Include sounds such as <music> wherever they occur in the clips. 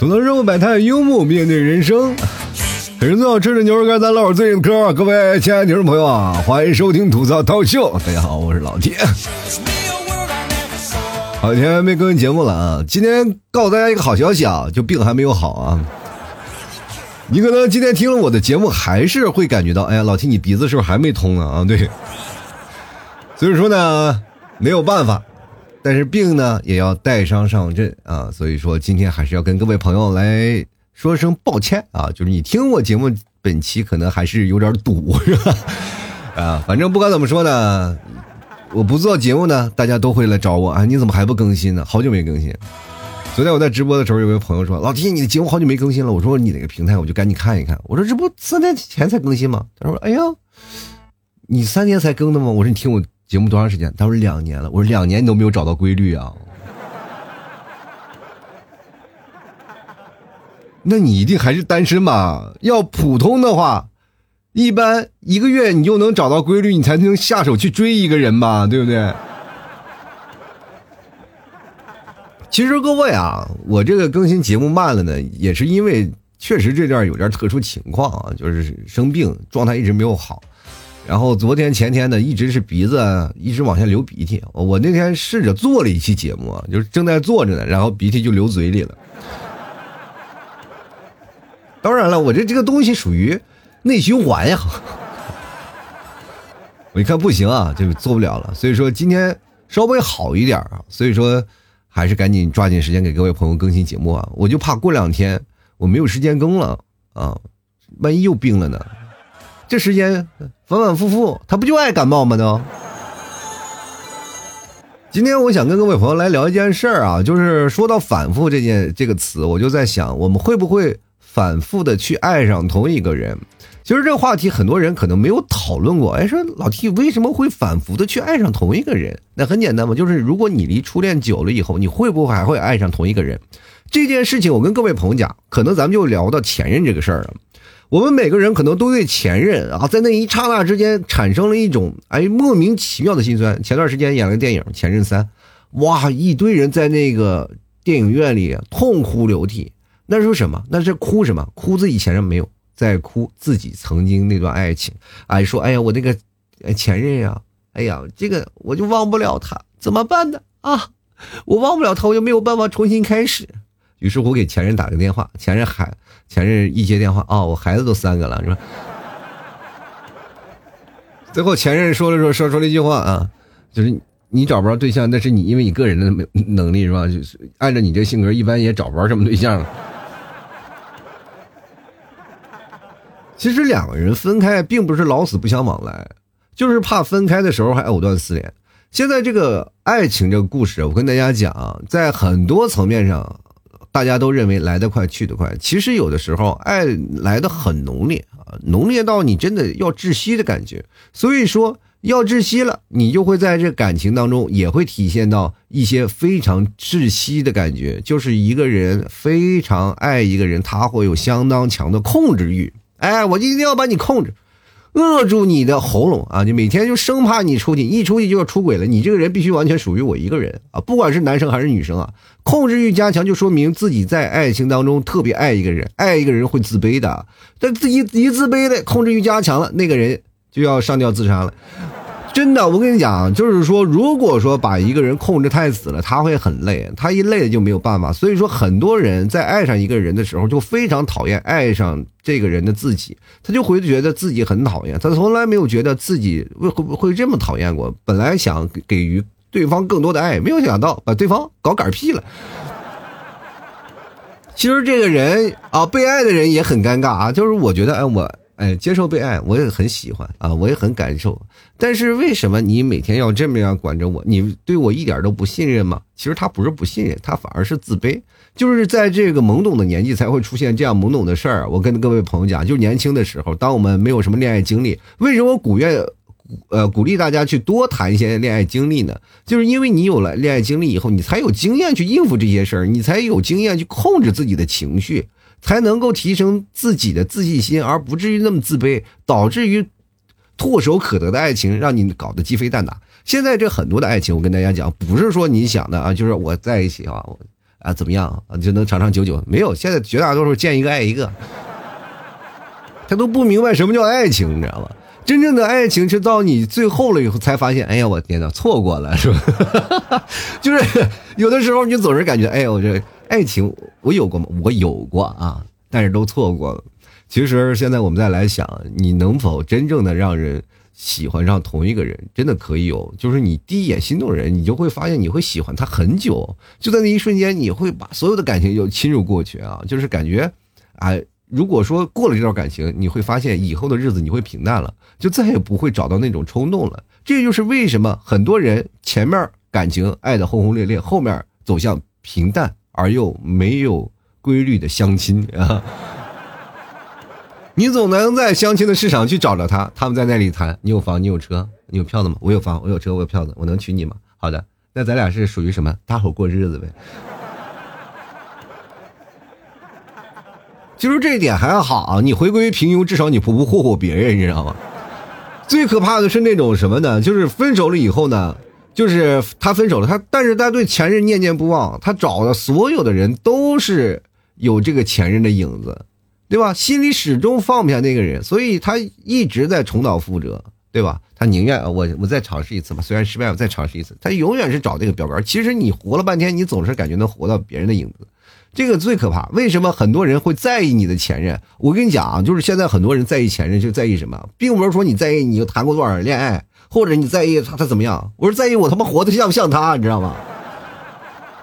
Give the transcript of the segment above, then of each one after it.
吐槽生活百态，幽默面对人生。人最好吃的牛肉干，咱唠会最近的嗑。各位亲爱的听众朋友啊，欢迎收听吐槽涛秀。大家好，我是老铁。好几天没更新节目了啊！今天告诉大家一个好消息啊，就病还没有好啊。你可能今天听了我的节目，还是会感觉到，哎呀，老铁，你鼻子是不是还没通呢？啊，对。所以说呢，没有办法，但是病呢也要带伤上阵啊。所以说今天还是要跟各位朋友来。说声抱歉啊，就是你听我节目本期可能还是有点堵，是吧？啊，反正不管怎么说呢，我不做节目呢，大家都会来找我啊。你怎么还不更新呢？好久没更新。昨天我在直播的时候，有位朋友说：“老弟，你的节目好久没更新了。”我说：“你哪个平台？我就赶紧看一看。”我说：“这不三天前才更新吗？”他说：“哎呀，你三年才更的吗？”我说：“你听我节目多长时间？”他说：“两年了。”我说：“两年你都没有找到规律啊。”那你一定还是单身吧？要普通的话，一般一个月你就能找到规律，你才能下手去追一个人吧，对不对？其实各位啊，我这个更新节目慢了呢，也是因为确实这段有点特殊情况啊，就是生病，状态一直没有好。然后昨天前天呢，一直是鼻子一直往下流鼻涕。我那天试着做了一期节目，就是正在做着呢，然后鼻涕就流嘴里了。当然了，我这这个东西属于内循环呀。<laughs> 我一看不行啊，就做不了了。所以说今天稍微好一点啊，所以说还是赶紧抓紧时间给各位朋友更新节目啊。我就怕过两天我没有时间更了啊，万一又病了呢？这时间反反复复，他不就爱感冒吗？都。今天我想跟各位朋友来聊一件事儿啊，就是说到反复这件这个词，我就在想，我们会不会？反复的去爱上同一个人，其实这个话题很多人可能没有讨论过。哎，说老 T 为什么会反复的去爱上同一个人？那很简单嘛，就是如果你离初恋久了以后，你会不会还会爱上同一个人？这件事情我跟各位朋友讲，可能咱们就聊到前任这个事儿了。我们每个人可能都对前任啊，在那一刹那之间产生了一种哎莫名其妙的心酸。前段时间演了个电影《前任三》，哇，一堆人在那个电影院里痛哭流涕。那是什么？那是哭什么？哭自己前任没有，在哭自己曾经那段爱情。哎，说哎呀，我那个前任呀，哎呀，这个我就忘不了他，怎么办呢？啊，我忘不了他，我就没有办法重新开始。于是我给前任打个电话，前任喊，前任一接电话，啊，我孩子都三个了，是吧？<laughs> 最后前任说了说说说了一句话啊，就是你找不着对象，那是你因为你个人的能力是吧？就是按照你这性格，一般也找不着什么对象。<laughs> 其实两个人分开并不是老死不相往来，就是怕分开的时候还藕断丝连。现在这个爱情这个故事，我跟大家讲，在很多层面上，大家都认为来得快去得快。其实有的时候爱来得很浓烈啊，浓烈到你真的要窒息的感觉。所以说要窒息了，你就会在这感情当中也会体现到一些非常窒息的感觉，就是一个人非常爱一个人，他会有相当强的控制欲。哎，我就一定要把你控制，扼住你的喉咙啊！你每天就生怕你出去，一出去就要出轨了。你这个人必须完全属于我一个人啊！不管是男生还是女生啊，控制欲加强就说明自己在爱情当中特别爱一个人，爱一个人会自卑的。但自己一自卑的，控制欲加强了，那个人就要上吊自杀了。真的，我跟你讲，就是说，如果说把一个人控制太死了，他会很累，他一累就没有办法。所以说，很多人在爱上一个人的时候，就非常讨厌爱上这个人的自己，他就会觉得自己很讨厌，他从来没有觉得自己会会会这么讨厌过。本来想给予对方更多的爱，没有想到把对方搞嗝屁了。其实这个人啊，被爱的人也很尴尬啊，就是我觉得，哎，我。哎，接受被爱，我也很喜欢啊，我也很感受。但是为什么你每天要这么样管着我？你对我一点都不信任吗？其实他不是不信任，他反而是自卑。就是在这个懵懂的年纪才会出现这样懵懂的事儿。我跟各位朋友讲，就年轻的时候，当我们没有什么恋爱经历，为什么我鼓愿呃鼓励大家去多谈一些恋爱经历呢？就是因为你有了恋爱经历以后，你才有经验去应付这些事儿，你才有经验去控制自己的情绪。才能够提升自己的自信心，而不至于那么自卑，导致于唾手可得的爱情让你搞得鸡飞蛋打。现在这很多的爱情，我跟大家讲，不是说你想的啊，就是我在一起啊，啊怎么样啊就能长长久久？没有，现在绝大多数见一个爱一个，他都不明白什么叫爱情，你知道吗？真正的爱情是到你最后了以后才发现，哎呀，我天哪，错过了是吧？<laughs> 就是有的时候你总是感觉，哎呀，我这爱情我有过吗？我有过啊，但是都错过了。其实现在我们再来想，你能否真正的让人喜欢上同一个人？真的可以有，就是你第一眼心动人，你就会发现你会喜欢他很久，就在那一瞬间，你会把所有的感情又侵入过去啊，就是感觉，啊。如果说过了这段感情，你会发现以后的日子你会平淡了，就再也不会找到那种冲动了。这就是为什么很多人前面感情爱的轰轰烈烈，后面走向平淡而又没有规律的相亲啊。<laughs> 你总能在相亲的市场去找着他，他们在那里谈：你有房，你有车，你有票子吗？我有房，我有车，我有票子，我能娶你吗？好的，那咱俩是属于什么？搭伙过日子呗。<laughs> 其实这一点还好，你回归平庸，至少你不不霍霍别人，你知道吗？最可怕的是那种什么呢？就是分手了以后呢，就是他分手了，他但是他对前任念念不忘，他找的所有的人都是有这个前任的影子，对吧？心里始终放不下那个人，所以他一直在重蹈覆辙，对吧？他宁愿我我再尝试一次吧，虽然失败，我再尝试一次。他永远是找那个标杆。其实你活了半天，你总是感觉能活到别人的影子。这个最可怕，为什么很多人会在意你的前任？我跟你讲啊，就是现在很多人在意前任，就在意什么，并不是说你在意你谈过多少恋爱，或者你在意他他怎么样，我是在意我他妈活的像不像他，你知道吗？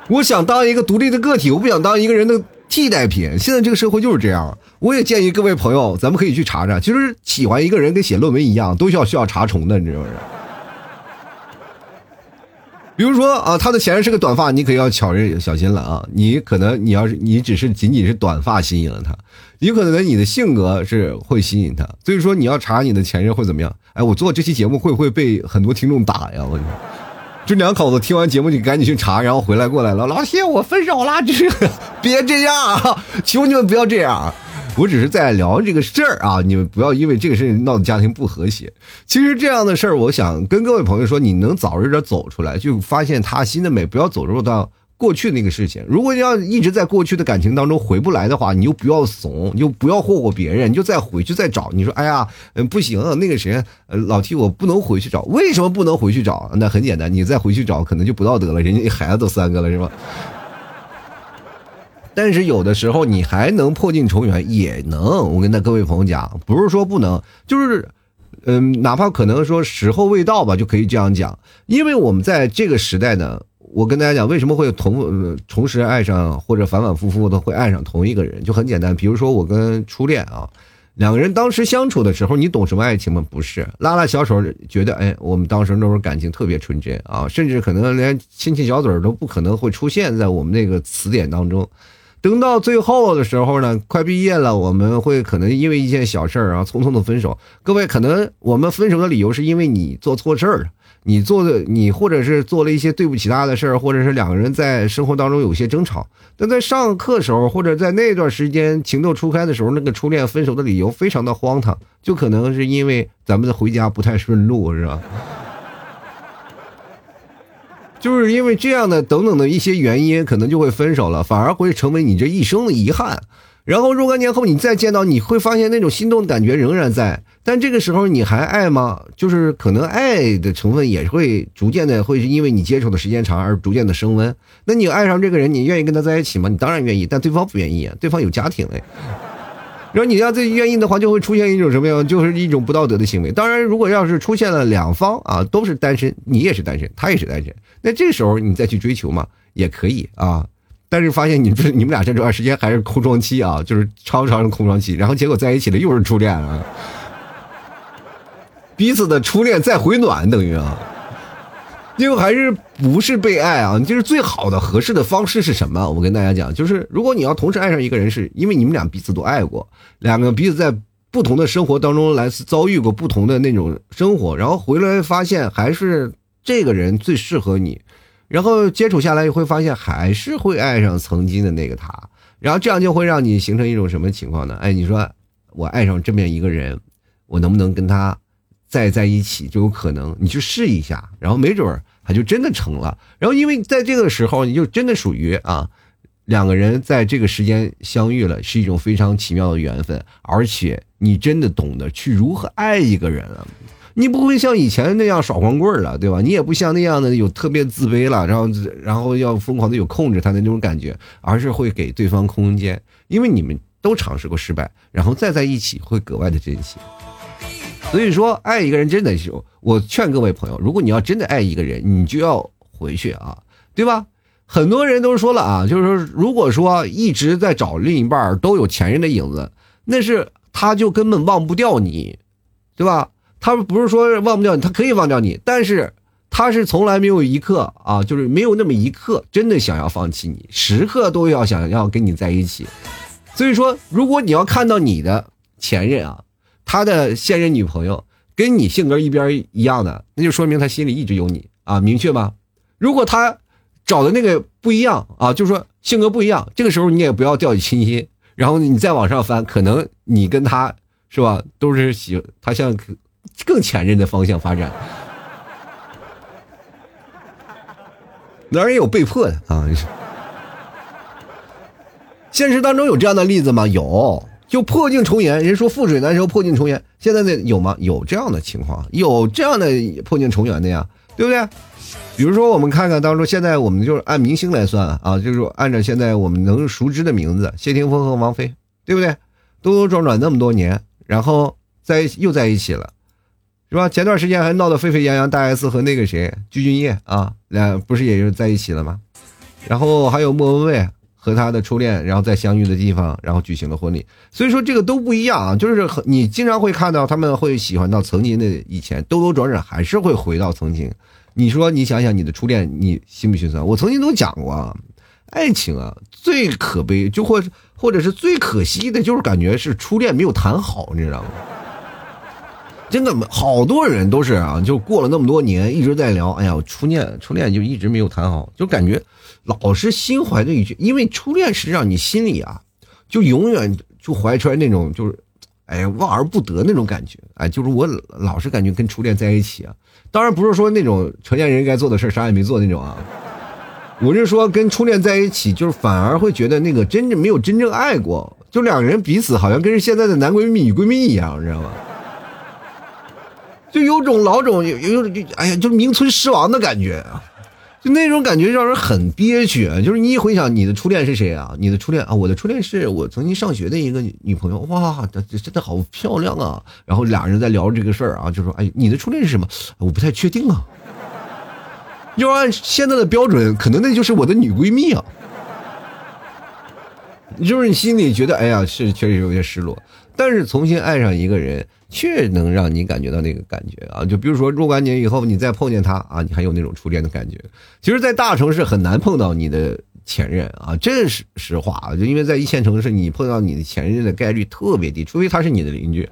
我想当一个独立的个体，我不想当一个人的替代品。现在这个社会就是这样，我也建议各位朋友，咱们可以去查查，其实喜欢一个人跟写论文一样，都需要需要查重的，你知道吗？比如说啊，他的前任是个短发，你可要巧人小心了啊！你可能你要是你只是仅仅是短发吸引了他，有可能你的性格是会吸引他，所以说你要查你的前任会怎么样？哎，我做这期节目会不会被很多听众打呀？我，这两口子听完节目就赶紧去查，然后回来过来了，老谢我分手了，这 <laughs> 别这样啊！<laughs> 求你们不要这样。我只是在聊这个事儿啊，你们不要因为这个事情闹得家庭不和谐。其实这样的事儿，我想跟各位朋友说，你能早日的走出来，就发现他新的美，不要走入到过去那个事情。如果你要一直在过去的感情当中回不来的话，你就不要怂，你就不要霍霍别人，你就再回去再找。你说，哎呀，嗯，不行，那个谁，老提我不能回去找，为什么不能回去找？那很简单，你再回去找，可能就不道德了，人家孩子都三个了，是吧？但是有的时候你还能破镜重圆，也能。我跟那各位朋友讲，不是说不能，就是，嗯，哪怕可能说时候未到吧，就可以这样讲。因为我们在这个时代呢，我跟大家讲，为什么会同同时爱上或者反反复复的会爱上同一个人，就很简单。比如说我跟初恋啊，两个人当时相处的时候，你懂什么爱情吗？不是，拉拉小手，觉得哎，我们当时那种感情特别纯真啊，甚至可能连亲亲小嘴都不可能会出现在我们那个词典当中。等到最后的时候呢，快毕业了，我们会可能因为一件小事儿啊，匆匆的分手。各位，可能我们分手的理由是因为你做错事儿了，你做的你或者是做了一些对不起他的事儿，或者是两个人在生活当中有些争吵。但在上课时候，或者在那段时间情窦初开的时候，那个初恋分手的理由非常的荒唐，就可能是因为咱们的回家不太顺路，是吧？就是因为这样的等等的一些原因，可能就会分手了，反而会成为你这一生的遗憾。然后若干年后你再见到，你会发现那种心动的感觉仍然在，但这个时候你还爱吗？就是可能爱的成分也会逐渐的，会因为你接触的时间长而逐渐的升温。那你爱上这个人，你愿意跟他在一起吗？你当然愿意，但对方不愿意，对方有家庭嘞。然后你要再愿意的话，就会出现一种什么样？就是一种不道德的行为。当然，如果要是出现了两方啊都是单身，你也是单身，他也是单身，那这时候你再去追求嘛，也可以啊。但是发现你这你们俩这段时间还是空窗期啊，就是超长的空窗期，然后结果在一起了又是初恋啊，彼此的初恋再回暖等于啊。因为还是不是被爱啊？就是最好的合适的方式是什么？我跟大家讲，就是如果你要同时爱上一个人，是因为你们俩彼此都爱过，两个彼此在不同的生活当中来遭遇过不同的那种生活，然后回来发现还是这个人最适合你，然后接触下来会发现还是会爱上曾经的那个他，然后这样就会让你形成一种什么情况呢？哎，你说我爱上这么一个人，我能不能跟他？再在一起就有可能，你去试一下，然后没准儿他就真的成了。然后因为在这个时候，你就真的属于啊，两个人在这个时间相遇了，是一种非常奇妙的缘分，而且你真的懂得去如何爱一个人了。你不会像以前那样耍光棍了，对吧？你也不像那样的有特别自卑了，然后然后要疯狂的有控制他的那种感觉，而是会给对方空间，因为你们都尝试过失败，然后再在一起会格外的珍惜。所以说，爱一个人真的是，我劝各位朋友，如果你要真的爱一个人，你就要回去啊，对吧？很多人都说了啊，就是说，如果说一直在找另一半都有前任的影子，那是他就根本忘不掉你，对吧？他不是说忘不掉你，他可以忘掉你，但是他是从来没有一刻啊，就是没有那么一刻真的想要放弃你，时刻都要想要跟你在一起。所以说，如果你要看到你的前任啊，他的现任女朋友跟你性格一边一样的，那就说明他心里一直有你啊，明确吗？如果他找的那个不一样啊，就是说性格不一样，这个时候你也不要掉以轻心，然后你再往上翻，可能你跟他是吧，都是喜他向。更前任的方向发展，<laughs> 哪儿也有被迫的啊！现实当中有这样的例子吗？有，就破镜重圆。人说覆水难收，破镜重圆。现在的有吗？有这样的情况，有这样的破镜重圆的呀，对不对？比如说，我们看看当中，现在我们就是按明星来算啊，就是按照现在我们能熟知的名字，谢霆锋和王菲，对不对？兜兜转转那么多年，然后在又在一起了。是吧？前段时间还闹得沸沸扬扬，大 S 和那个谁鞠婧祎啊，俩不是也就在一起了吗？然后还有莫文蔚和他的初恋，然后在相遇的地方，然后举行了婚礼。所以说这个都不一样啊，就是你经常会看到他们会喜欢到曾经的以前，兜兜转转还是会回到曾经。你说你想想你的初恋，你心不心酸？我曾经都讲过，啊爱情啊最可悲，就或或者是最可惜的，就是感觉是初恋没有谈好，你知道吗？真的，好多人都是啊，就过了那么多年，一直在聊。哎呀，初恋，初恋就一直没有谈好，就感觉老是心怀着一句，因为初恋是让你心里啊，就永远就怀揣那种就是，哎呀，望而不得那种感觉。哎，就是我老是感觉跟初恋在一起啊，当然不是说那种成年人该做的事啥也没做那种啊，我是说跟初恋在一起，就是反而会觉得那个真正没有真正爱过，就两个人彼此好像跟现在的男闺蜜、女闺蜜一样，你知道吗？就有种老种有有哎呀，就名存实亡的感觉啊，就那种感觉让人很憋屈。就是你一回想你的初恋是谁啊？你的初恋啊，我的初恋是我曾经上学的一个女朋友。哇，这真的好漂亮啊！然后俩人在聊这个事儿啊，就说：“哎，你的初恋是什么？我不太确定啊。要按现在的标准，可能那就是我的女闺蜜啊。”就是你心里觉得，哎呀，是确实有些失落。但是重新爱上一个人。却能让你感觉到那个感觉啊！就比如说，若干年以后你再碰见他啊，你还有那种初恋的感觉。其实，在大城市很难碰到你的前任啊，这是实话啊。就因为在一线城市，你碰到你的前任的概率特别低，除非他是你的邻居。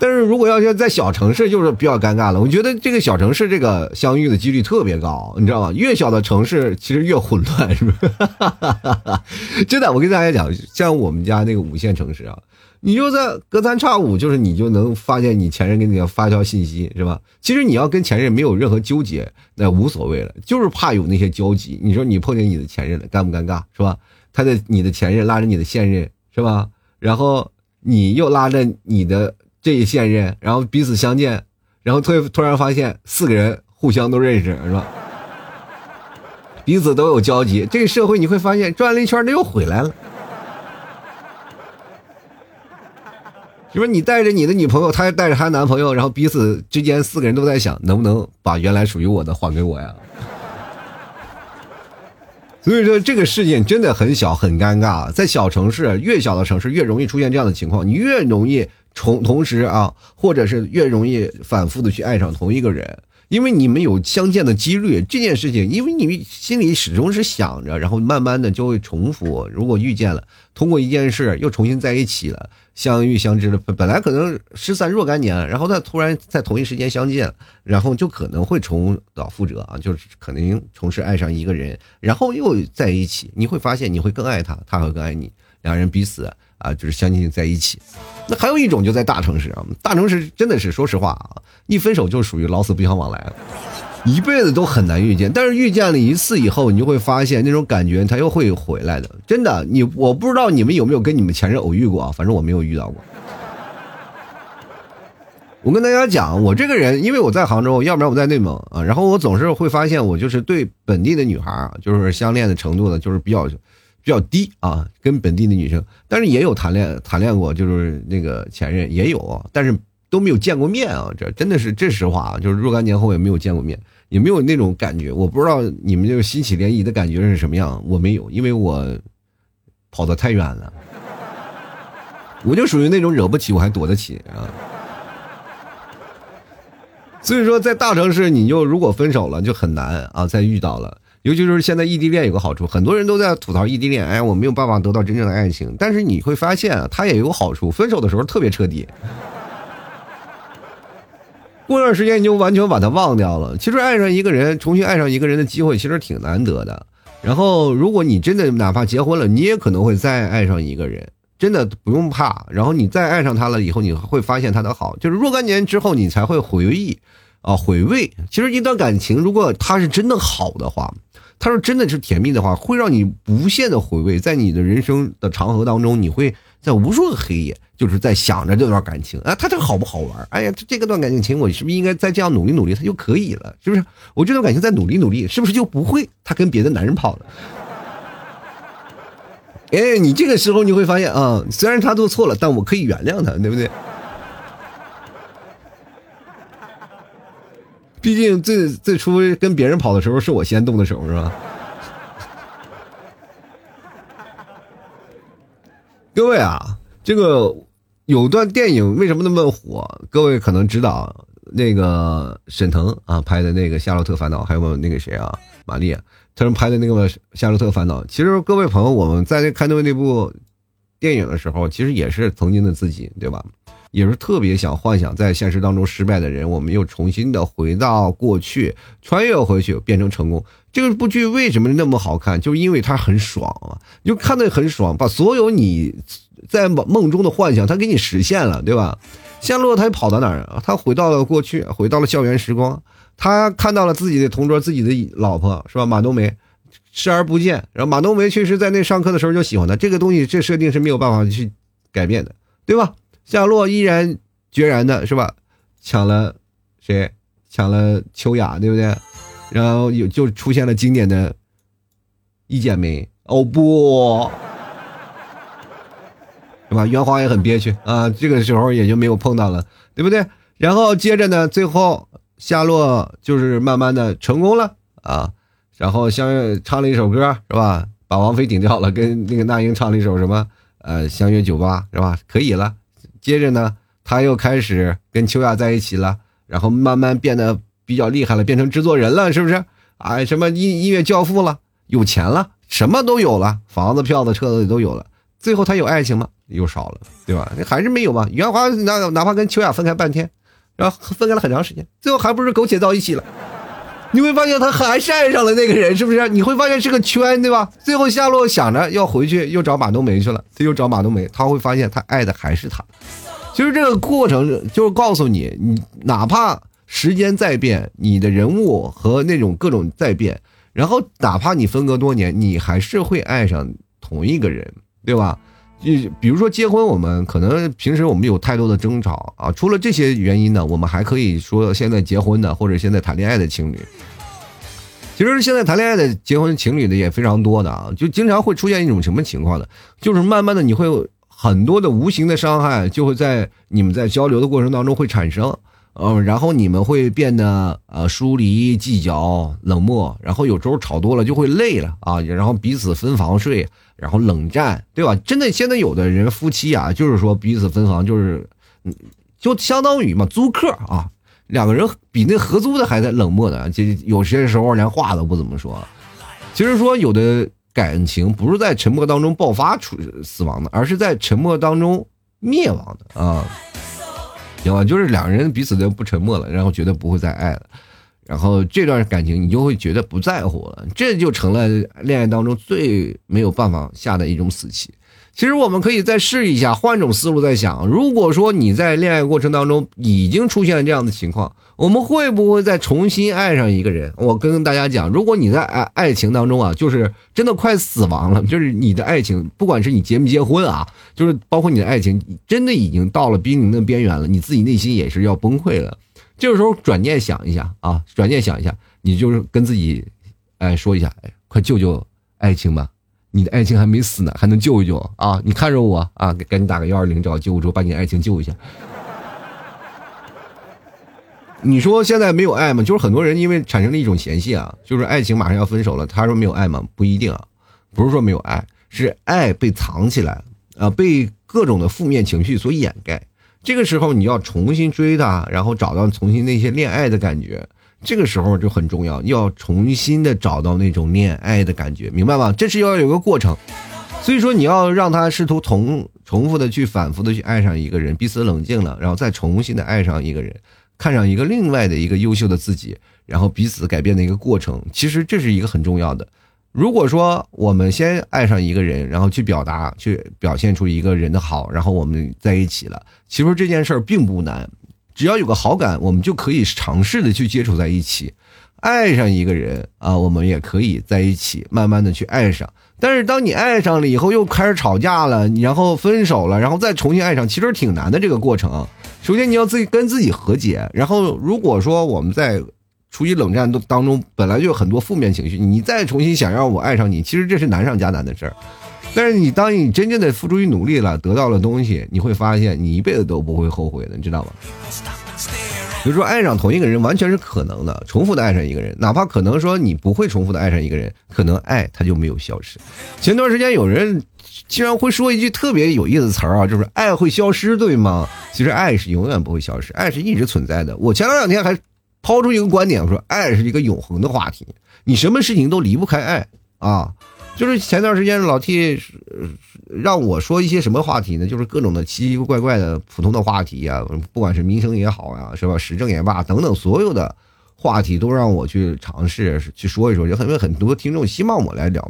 但是如果要要在小城市，就是比较尴尬了。我觉得这个小城市这个相遇的几率特别高，你知道吗？越小的城市其实越混乱，是吧？<laughs> 真的，我跟大家讲，像我们家那个五线城市啊。你就在隔三差五，就是你就能发现你前任给你发条信息，是吧？其实你要跟前任没有任何纠结，那无所谓了，就是怕有那些交集。你说你碰见你的前任了，尴不尴尬，是吧？他的你的前任拉着你的现任，是吧？然后你又拉着你的这一现任，然后彼此相见，然后突突然发现四个人互相都认识，是吧？彼此都有交集，这个社会你会发现转了一圈，他又回来了。就说你带着你的女朋友，她带着她男朋友，然后彼此之间四个人都在想，能不能把原来属于我的还给我呀？所以说这个事情真的很小，很尴尬。在小城市，越小的城市越容易出现这样的情况，你越容易重同时啊，或者是越容易反复的去爱上同一个人。因为你们有相见的几率，这件事情，因为你心里始终是想着，然后慢慢的就会重复。如果遇见了，通过一件事又重新在一起了，相遇相知了，本来可能失散若干年，然后他突然在同一时间相见，然后就可能会重蹈覆辙啊，就是可能同时爱上一个人，然后又在一起，你会发现你会更爱他，他会更爱你，两人彼此。啊，就是相亲在一起，那还有一种就在大城市啊，大城市真的是说实话啊，一分手就属于老死不相往来了。一辈子都很难遇见。但是遇见了一次以后，你就会发现那种感觉他又会回来的。真的，你我不知道你们有没有跟你们前任偶遇过啊？反正我没有遇到过。我跟大家讲，我这个人，因为我在杭州，要不然我在内蒙啊，然后我总是会发现，我就是对本地的女孩啊，就是相恋的程度呢，就是比较比较低啊，跟本地的女生，但是也有谈恋谈恋过，就是那个前任也有，但是都没有见过面啊，这真的是这实话啊，就是若干年后也没有见过面，也没有那种感觉，我不知道你们这个心起涟漪的感觉是什么样，我没有，因为我跑得太远了，我就属于那种惹不起我还躲得起啊。<laughs> 所以说，在大城市，你就如果分手了，就很难啊，再遇到了。尤其是现在异地恋有个好处，很多人都在吐槽异地恋，哎，我没有办法得到真正的爱情。但是你会发现啊，它也有好处，分手的时候特别彻底，<laughs> 过段时间你就完全把它忘掉了。其实爱上一个人，重新爱上一个人的机会其实挺难得的。然后，如果你真的哪怕结婚了，你也可能会再爱上一个人。真的不用怕，然后你再爱上他了以后，你会发现他的好，就是若干年之后你才会回忆，啊，回味。其实一段感情，如果他是真的好的话，他说真的是甜蜜的话，会让你无限的回味，在你的人生的长河当中，你会在无数个黑夜，就是在想着这段感情啊，他这好不好玩？哎呀，这个段感情，我是不是应该再这样努力努力，他就可以了？是不是？我这段感情再努力努力，是不是就不会他跟别的男人跑了？哎，你这个时候你会发现啊，虽然他做错了，但我可以原谅他，对不对？毕竟最最初跟别人跑的时候是我先动的手，是吧？<laughs> 各位啊，这个有段电影为什么那么火？各位可能知道，那个沈腾啊拍的那个《夏洛特烦恼》，还有那个谁啊，玛丽。他们拍的那个《夏洛特烦恼》，其实各位朋友，我们在看那部电影的时候，其实也是曾经的自己，对吧？也是特别想幻想在现实当中失败的人，我们又重新的回到过去，穿越回去变成成功。这部剧为什么那么好看？就因为它很爽啊，就看的很爽，把所有你在梦梦中的幻想，它给你实现了，对吧？夏洛他跑到哪儿啊？他回到了过去，回到了校园时光。他看到了自己的同桌，自己的老婆是吧？马冬梅视而不见，然后马冬梅确实在那上课的时候就喜欢他。这个东西，这设定是没有办法去改变的，对吧？夏洛依然决然的是吧？抢了谁？抢了秋雅，对不对？然后有就出现了经典的一剪梅哦不，是吧？袁华也很憋屈啊，这个时候也就没有碰到了，对不对？然后接着呢，最后。夏洛就是慢慢的成功了啊，然后相约唱了一首歌是吧？把王菲顶掉了，跟那个那英唱了一首什么？呃，相约酒吧是吧？可以了。接着呢，他又开始跟秋雅在一起了，然后慢慢变得比较厉害了，变成制作人了，是不是？啊，什么音音乐教父了，有钱了，什么都有了，房子、票子、车子也都有了。最后他有爱情吗？又少了，对吧？还是没有吧？袁华哪哪怕跟秋雅分开半天。然后分开了很长时间，最后还不是苟且到一起了。你会发现他还是爱上了那个人，是不是？你会发现是个圈，对吧？最后夏洛想着要回去，又找马冬梅去了。他又找马冬梅，他会发现他爱的还是他。其实这个过程就是告诉你，你哪怕时间在变，你的人物和那种各种在变，然后哪怕你分隔多年，你还是会爱上同一个人，对吧？就比如说结婚，我们可能平时我们有太多的争吵啊。除了这些原因呢，我们还可以说现在结婚的或者现在谈恋爱的情侣，其实现在谈恋爱的结婚情侣的也非常多的啊。就经常会出现一种什么情况呢？就是慢慢的你会有很多的无形的伤害，就会在你们在交流的过程当中会产生，嗯，然后你们会变得呃疏离、计较、冷漠，然后有时候吵多了就会累了啊，然后彼此分房睡。然后冷战，对吧？真的，现在有的人夫妻啊，就是说彼此分房，就是，嗯，就相当于嘛租客啊，两个人比那合租的还在冷漠的，就有些时候连话都不怎么说。其实说有的感情不是在沉默当中爆发出死亡的，而是在沉默当中灭亡的啊，行吧？就是两个人彼此都不沉默了，然后觉得不会再爱了。然后这段感情你就会觉得不在乎了，这就成了恋爱当中最没有办法下的一种死棋。其实我们可以再试一下，换种思路再想。如果说你在恋爱过程当中已经出现了这样的情况，我们会不会再重新爱上一个人？我跟大家讲，如果你在爱爱情当中啊，就是真的快死亡了，就是你的爱情，不管是你结没结婚啊，就是包括你的爱情，真的已经到了濒临的边缘了，你自己内心也是要崩溃了。这个时候转念想一下啊，转念想一下，你就是跟自己，哎，说一下，哎，快救救爱情吧。你的爱情还没死呢，还能救一救啊！你看着我啊，赶紧打个幺二零找救护车，把你的爱情救一下。你说现在没有爱吗？就是很多人因为产生了一种嫌隙啊，就是爱情马上要分手了，他说没有爱吗？不一定啊，不是说没有爱，是爱被藏起来啊，被各种的负面情绪所掩盖。这个时候你要重新追他，然后找到重新那些恋爱的感觉。这个时候就很重要，要重新的找到那种恋爱的感觉，明白吗？这是要有个过程，所以说你要让他试图重重复的去反复的去爱上一个人，彼此冷静了，然后再重新的爱上一个人，看上一个另外的一个优秀的自己，然后彼此改变的一个过程。其实这是一个很重要的。如果说我们先爱上一个人，然后去表达、去表现出一个人的好，然后我们在一起了，其实这件事并不难。只要有个好感，我们就可以尝试的去接触在一起，爱上一个人啊，我们也可以在一起，慢慢的去爱上。但是当你爱上了以后，又开始吵架了，然后分手了，然后再重新爱上，其实挺难的这个过程。首先你要自己跟自己和解，然后如果说我们在处于冷战的当中，本来就有很多负面情绪，你再重新想让我爱上你，其实这是难上加难的事儿。但是你当你真正的付出于努力了，得到了东西，你会发现你一辈子都不会后悔的，你知道吗？比如说爱上同一个人完全是可能的，重复的爱上一个人，哪怕可能说你不会重复的爱上一个人，可能爱他就没有消失。前段时间有人竟然会说一句特别有意思的词儿啊，就是爱会消失，对吗？其实爱是永远不会消失，爱是一直存在的。我前两天还抛出一个观点，我说爱是一个永恒的话题，你什么事情都离不开爱啊。就是前段时间老 T 让我说一些什么话题呢？就是各种的奇奇怪怪的普通的话题呀，不管是民生也好呀，是吧？时政也罢，等等，所有的话题都让我去尝试去说一说。就很多很多听众希望我来聊，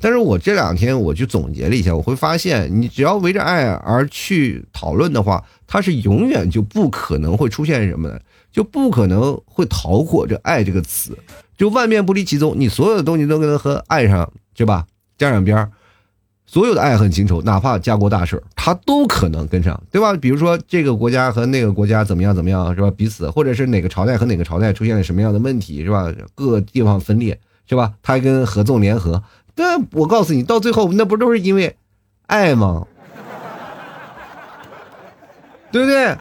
但是我这两天我去总结了一下，我会发现，你只要围着爱而去讨论的话，它是永远就不可能会出现什么的，就不可能会逃过这“爱”这个词，就万变不离其宗，你所有的东西都跟和爱上。对吧？沾上边儿，所有的爱恨情仇，哪怕家国大事，他都可能跟上，对吧？比如说这个国家和那个国家怎么样怎么样，是吧？彼此，或者是哪个朝代和哪个朝代出现了什么样的问题，是吧？各个地方分裂，是吧？他跟合纵联合，那我告诉你，到最后那不都是因为爱吗？对不对？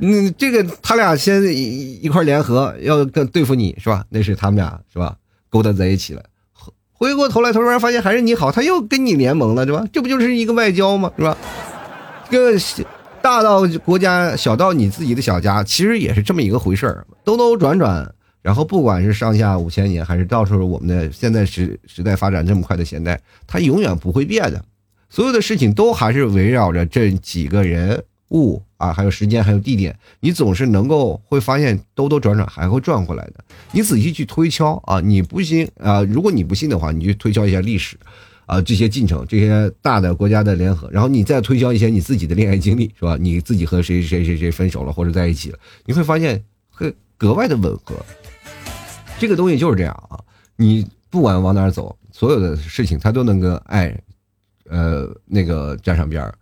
嗯，这个他俩先一一块联合要跟对付你，是吧？那是他们俩，是吧？勾搭在一起了。回过头来，突然发现还是你好，他又跟你联盟了，对吧？这不就是一个外交吗？是吧？这个大到国家，小到你自己的小家，其实也是这么一个回事儿，兜兜转转，然后不管是上下五千年，还是到时候我们的现在时时代发展这么快的现代，它永远不会变的，所有的事情都还是围绕着这几个人。物啊，还有时间，还有地点，你总是能够会发现兜兜转转还会转回来的。你仔细去推敲啊，你不信啊？如果你不信的话，你就推敲一下历史，啊，这些进程，这些大的国家的联合，然后你再推敲一些你自己的恋爱经历，是吧？你自己和谁谁谁谁分手了或者在一起了，你会发现会格外的吻合。这个东西就是这样啊，你不管往哪走，所有的事情它都能跟爱，呃，那个沾上边儿。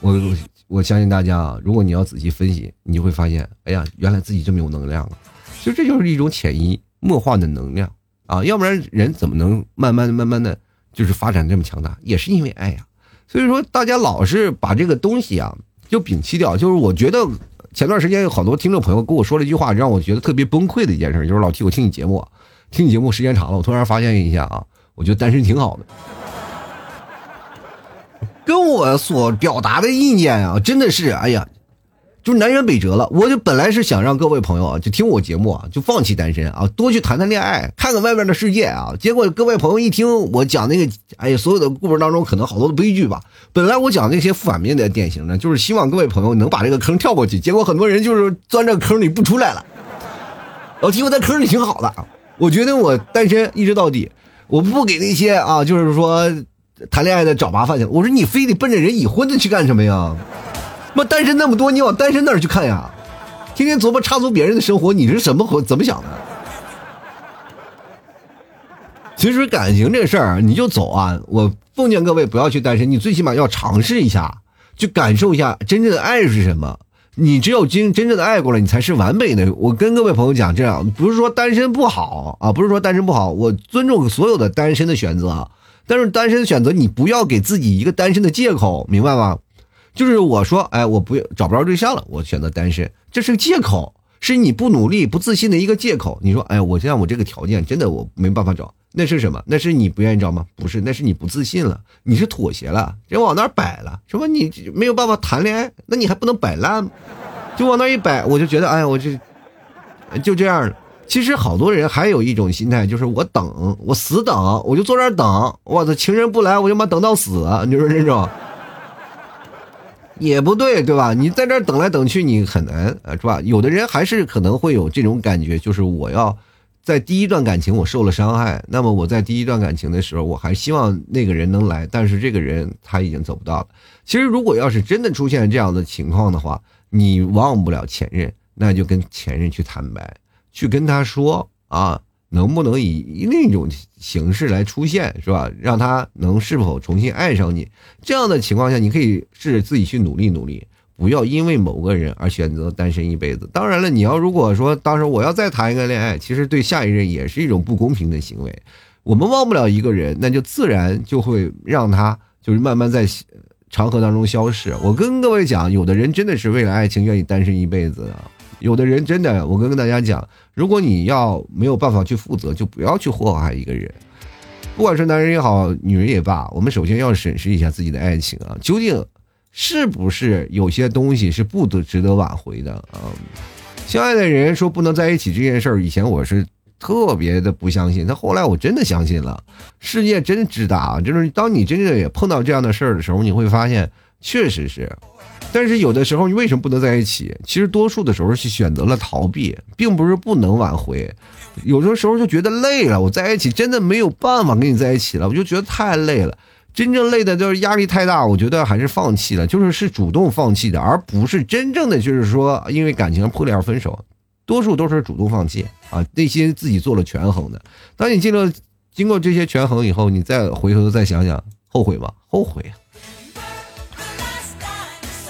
我。我相信大家啊，如果你要仔细分析，你就会发现，哎呀，原来自己这么有能量啊！其实这就是一种潜移默化的能量啊，要不然人怎么能慢慢的、慢慢的，就是发展这么强大？也是因为爱呀。所以说，大家老是把这个东西啊，就摒弃掉。就是我觉得前段时间有好多听众朋友跟我说了一句话，让我觉得特别崩溃的一件事，就是老提我听你节目，听你节目时间长了，我突然发现一下啊，我觉得单身挺好的。<laughs> 跟我所表达的意见啊，真的是，哎呀，就南辕北辙了。我就本来是想让各位朋友啊，就听我节目啊，就放弃单身啊，多去谈谈恋爱，看看外面的世界啊。结果各位朋友一听我讲那个，哎呀，所有的故事当中可能好多的悲剧吧。本来我讲那些反面的典型呢，就是希望各位朋友能把这个坑跳过去。结果很多人就是钻这坑里不出来了。老提我在坑里挺好的，我觉得我单身一直到底，我不给那些啊，就是说。谈恋爱的找麻烦去。我说你非得奔着人已婚的去干什么呀？妈单身那么多，你往单身那儿去看呀？天天琢磨插足别人的生活，你是什么怎么想的？其实感情这事儿，你就走啊！我奉劝各位不要去单身，你最起码要尝试一下，去感受一下真正的爱是什么。你只有真真正的爱过了，你才是完美的。我跟各位朋友讲，这样不是说单身不好啊，不是说单身不好，我尊重所有的单身的选择。但是单身选择，你不要给自己一个单身的借口，明白吗？就是我说，哎，我不找不着对象了，我选择单身，这是个借口，是你不努力、不自信的一个借口。你说，哎，我现在我这个条件真的我没办法找，那是什么？那是你不愿意找吗？不是，那是你不自信了，你是妥协了，人往那儿摆了，什么你没有办法谈恋爱，那你还不能摆烂，就往那一摆，我就觉得，哎，我这就这样了。其实好多人还有一种心态，就是我等，我死等，我就坐这儿等，我的情人不来，我就妈等到死，你说这种。也不对，对吧？你在这等来等去，你很难啊，是吧？有的人还是可能会有这种感觉，就是我要在第一段感情我受了伤害，那么我在第一段感情的时候，我还希望那个人能来，但是这个人他已经走不到了。其实，如果要是真的出现这样的情况的话，你忘不了前任，那就跟前任去坦白，去跟他说啊。能不能以另一种形式来出现，是吧？让他能是否重新爱上你？这样的情况下，你可以试着自己去努力努力，不要因为某个人而选择单身一辈子。当然了，你要如果说当时我要再谈一个恋爱，其实对下一任也是一种不公平的行为。我们忘不了一个人，那就自然就会让他就是慢慢在长河当中消逝。我跟各位讲，有的人真的是为了爱情愿意单身一辈子的。有的人真的，我跟跟大家讲，如果你要没有办法去负责，就不要去祸害一个人。不管是男人也好，女人也罢，我们首先要审视一下自己的爱情啊，究竟是不是有些东西是不得值得挽回的啊？相爱的人说不能在一起这件事儿，以前我是特别的不相信，但后来我真的相信了。世界真之大啊，就是当你真正也碰到这样的事儿的时候，你会发现，确实是。但是有的时候你为什么不能在一起？其实多数的时候是选择了逃避，并不是不能挽回。有的时候就觉得累了，我在一起真的没有办法跟你在一起了，我就觉得太累了。真正累的就是压力太大，我觉得还是放弃了，就是是主动放弃的，而不是真正的就是说因为感情破裂而分手。多数都是主动放弃啊，内心自己做了权衡的。当你经过经过这些权衡以后，你再回头再想想，后悔吗？后悔。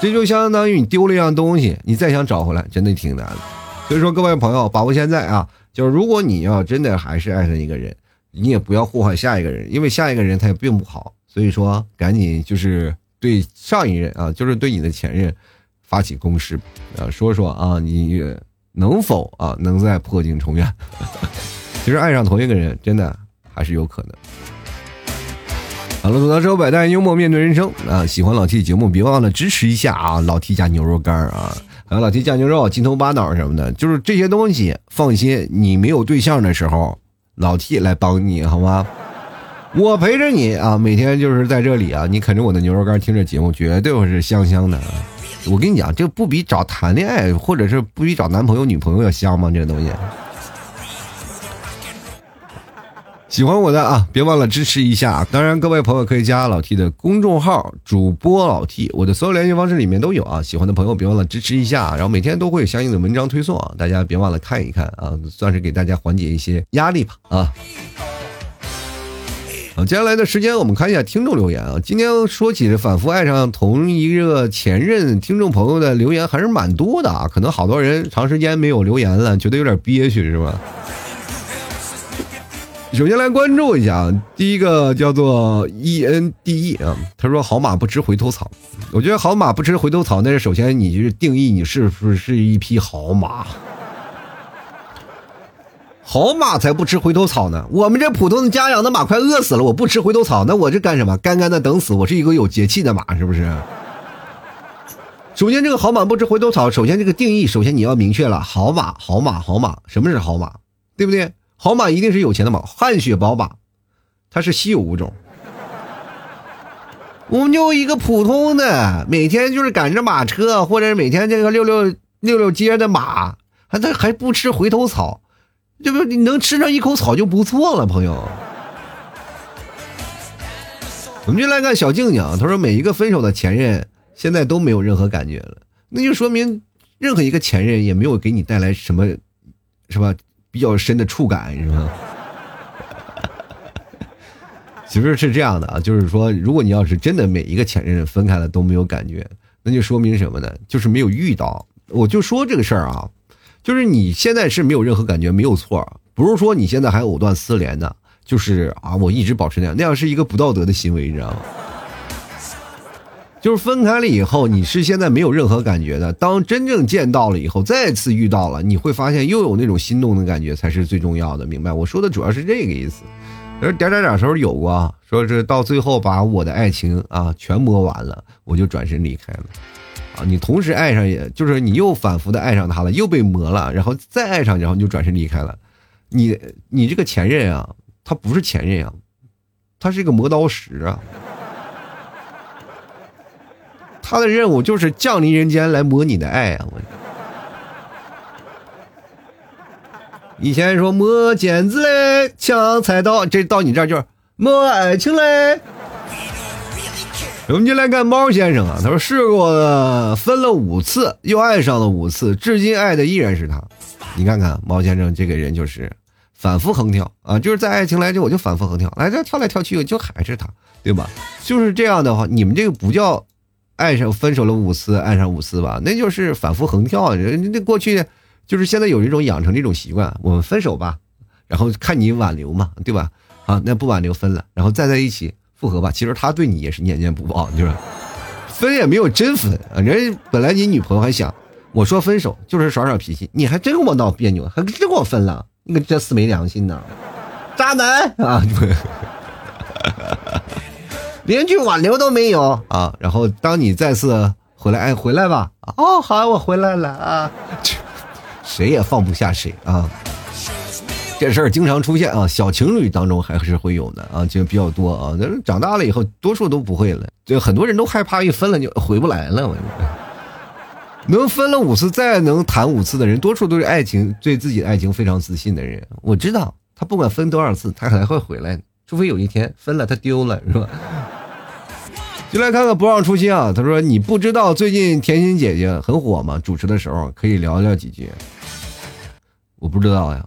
这就相当于你丢了一样东西，你再想找回来，真的挺难的。所以说，各位朋友，把握现在啊，就是如果你要真的还是爱上一个人，你也不要祸害下一个人，因为下一个人他也并不好。所以说，赶紧就是对上一任啊，就是对你的前任发起攻势，啊，说说啊，你能否啊，能再破镜重圆？<laughs> 其实爱上同一个人，真的还是有可能。好了，吐槽社会百态，幽默面对人生啊！喜欢老 T 的节目，别忘了支持一下啊！老 T 家牛肉干啊，还有老 T 酱牛肉、金头巴脑什么的，就是这些东西，放心，你没有对象的时候，老 T 来帮你好吗？我陪着你啊，每天就是在这里啊，你啃着我的牛肉干，听着节目，绝对会是香香的啊。我跟你讲，这不比找谈恋爱，或者是不比找男朋友、女朋友要香吗？这个东西。喜欢我的啊，别忘了支持一下。当然，各位朋友可以加老 T 的公众号“主播老 T”，我的所有联系方式里面都有啊。喜欢的朋友别忘了支持一下，然后每天都会有相应的文章推送啊，大家别忘了看一看啊，算是给大家缓解一些压力吧啊。好，接下来的时间我们看一下听众留言啊。今天说起反复爱上同一个前任，听众朋友的留言还是蛮多的啊。可能好多人长时间没有留言了，觉得有点憋屈是吧？首先来关注一下啊，第一个叫做 E N D E 啊，他说好马不吃回头草，我觉得好马不吃回头草，那是首先你就是定义你是不是一匹好马，好马才不吃回头草呢。我们这普通的家养的马快饿死了，我不吃回头草，那我这干什么？干干的等死？我是一个有节气的马，是不是？首先这个好马不吃回头草，首先这个定义，首先你要明确了，好马，好马，好马，什么是好马，对不对？好马一定是有钱的马，汗血宝马，它是稀有物种。我们就一个普通的，每天就是赶着马车，或者每天这个溜溜溜溜街的马，还在还不吃回头草，这不你能吃上一口草就不错了，朋友。我们就来看小静静，她说每一个分手的前任现在都没有任何感觉了，那就说明任何一个前任也没有给你带来什么，是吧？比较深的触感，是吗？<laughs> 其实是这样的啊，就是说，如果你要是真的每一个前任分开了都没有感觉，那就说明什么呢？就是没有遇到。我就说这个事儿啊，就是你现在是没有任何感觉，没有错，不是说你现在还藕断丝连的。就是啊，我一直保持那样，那样是一个不道德的行为，你知道吗？就是分开了以后，你是现在没有任何感觉的。当真正见到了以后，再次遇到了，你会发现又有那种心动的感觉，才是最重要的。明白？我说的主要是这个意思。而点点点时候有过，说是到最后把我的爱情啊全磨完了，我就转身离开了。啊，你同时爱上，也就是你又反复的爱上他了，又被磨了，然后再爱上，然后你就转身离开了。你你这个前任啊。他不是前任啊，他是一个磨刀石啊。他的任务就是降临人间来磨你的爱啊！我 <laughs> 以前说磨剪子嘞，抢菜刀，这到你这儿就是磨爱情嘞。我们就来看猫先生啊，他说试过分了五次，又爱上了五次，至今爱的依然是他。你看看猫先生这个人就是。反复横跳啊，就是在爱情来这我就反复横跳，来这跳来跳去，就还是他，对吧？就是这样的话，你们这个不叫爱上分手了五次，爱上五次吧？那就是反复横跳。那过去就是现在有一种养成这种习惯，我们分手吧，然后看你挽留嘛，对吧？啊，那不挽留分了，然后再在一起复合吧。其实他对你也是念念不忘，就是分也没有真分啊。人本来你女朋友还想我说分手就是耍耍脾气，你还真跟我闹别扭，还真跟我分了。你个这死没良心呢渣男啊！连句挽留都没有啊！然后当你再次回来，哎，回来吧！哦，好，我回来了啊！<laughs> 谁也放不下谁啊！这事儿经常出现啊，小情侣当中还是会有的啊，就比较多啊。那长大了以后，多数都不会了。就很多人都害怕一分了就回不来了。我。能分了五次再能谈五次的人，多数都是爱情对自己的爱情非常自信的人。我知道他不管分多少次，他还会回来，除非有一天分了他丢了，是吧？<laughs> 就来看看不忘初心啊！他说：“你不知道最近甜心姐姐很火吗？主持的时候可以聊聊几句。”我不知道呀，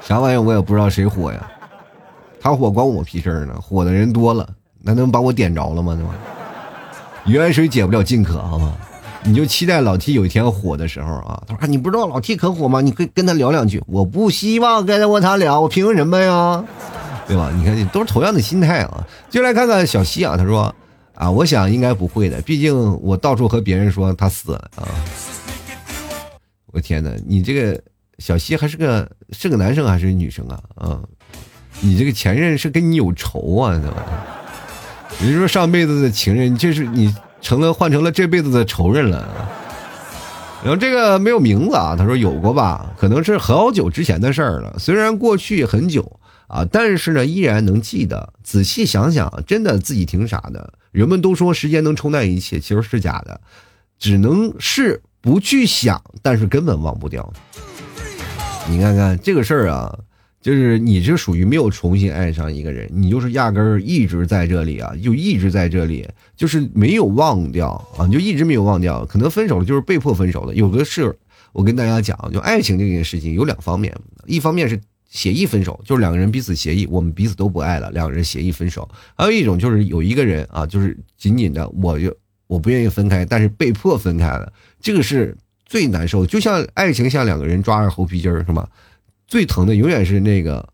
啥玩意我也不知道谁火呀。他火关我屁事儿呢？火的人多了，那能把我点着了吗？对吧？远水解不了近渴，好吗？你就期待老 T 有一天火的时候啊！他说：“你不知道老 T 可火吗？你可以跟他聊两句。”我不希望跟他我他聊，我凭什么呀？对吧？你看你，都是同样的心态啊。就来看看小西啊，他说：“啊，我想应该不会的，毕竟我到处和别人说他死了啊。”我天哪，你这个小西还是个是个男生还是女生啊？啊，你这个前任是跟你有仇啊？对吧？也就是说，上辈子的情人，就是你成了换成了这辈子的仇人了。然后这个没有名字啊，他说有过吧，可能是好久之前的事儿了。虽然过去很久啊，但是呢，依然能记得。仔细想想，真的自己挺傻的。人们都说时间能冲淡一切，其实是假的，只能是不去想，但是根本忘不掉。你看看这个事儿啊。就是你这属于没有重新爱上一个人，你就是压根儿一直在这里啊，就一直在这里，就是没有忘掉啊，你就一直没有忘掉。可能分手了就是被迫分手的。有的是，我跟大家讲，就爱情这件事情有两方面，一方面是协议分手，就是两个人彼此协议，我们彼此都不爱了，两个人协议分手；还有一种就是有一个人啊，就是紧紧的，我就我不愿意分开，但是被迫分开了，这个是最难受。就像爱情像两个人抓着猴皮筋儿，是吗？最疼的永远是那个